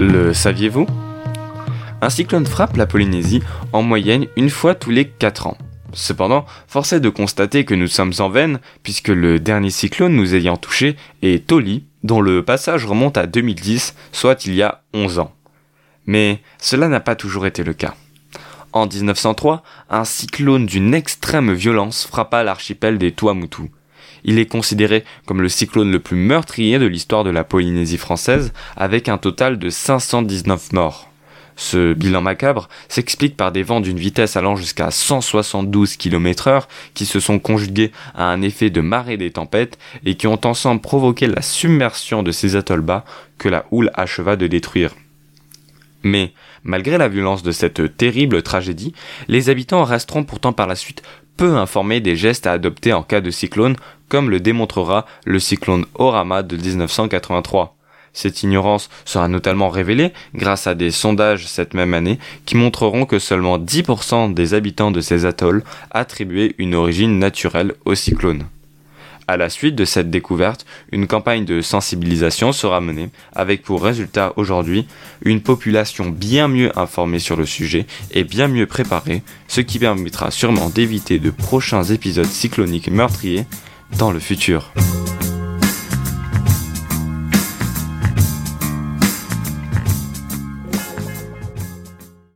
Le saviez-vous? Un cyclone frappe la Polynésie en moyenne une fois tous les 4 ans. Cependant, force est de constater que nous sommes en veine, puisque le dernier cyclone nous ayant touché est Toli, dont le passage remonte à 2010, soit il y a 11 ans. Mais cela n'a pas toujours été le cas. En 1903, un cyclone d'une extrême violence frappa l'archipel des Tuamotu. Il est considéré comme le cyclone le plus meurtrier de l'histoire de la Polynésie française, avec un total de 519 morts. Ce bilan macabre s'explique par des vents d'une vitesse allant jusqu'à 172 km/h qui se sont conjugués à un effet de marée des tempêtes et qui ont ensemble provoqué la submersion de ces atolls bas que la houle acheva de détruire. Mais, malgré la violence de cette terrible tragédie, les habitants resteront pourtant par la suite peu informés des gestes à adopter en cas de cyclone, comme le démontrera le cyclone Orama de 1983. Cette ignorance sera notamment révélée grâce à des sondages cette même année qui montreront que seulement 10% des habitants de ces atolls attribuaient une origine naturelle au cyclone. À la suite de cette découverte, une campagne de sensibilisation sera menée avec pour résultat aujourd'hui une population bien mieux informée sur le sujet et bien mieux préparée, ce qui permettra sûrement d'éviter de prochains épisodes cycloniques meurtriers dans le futur.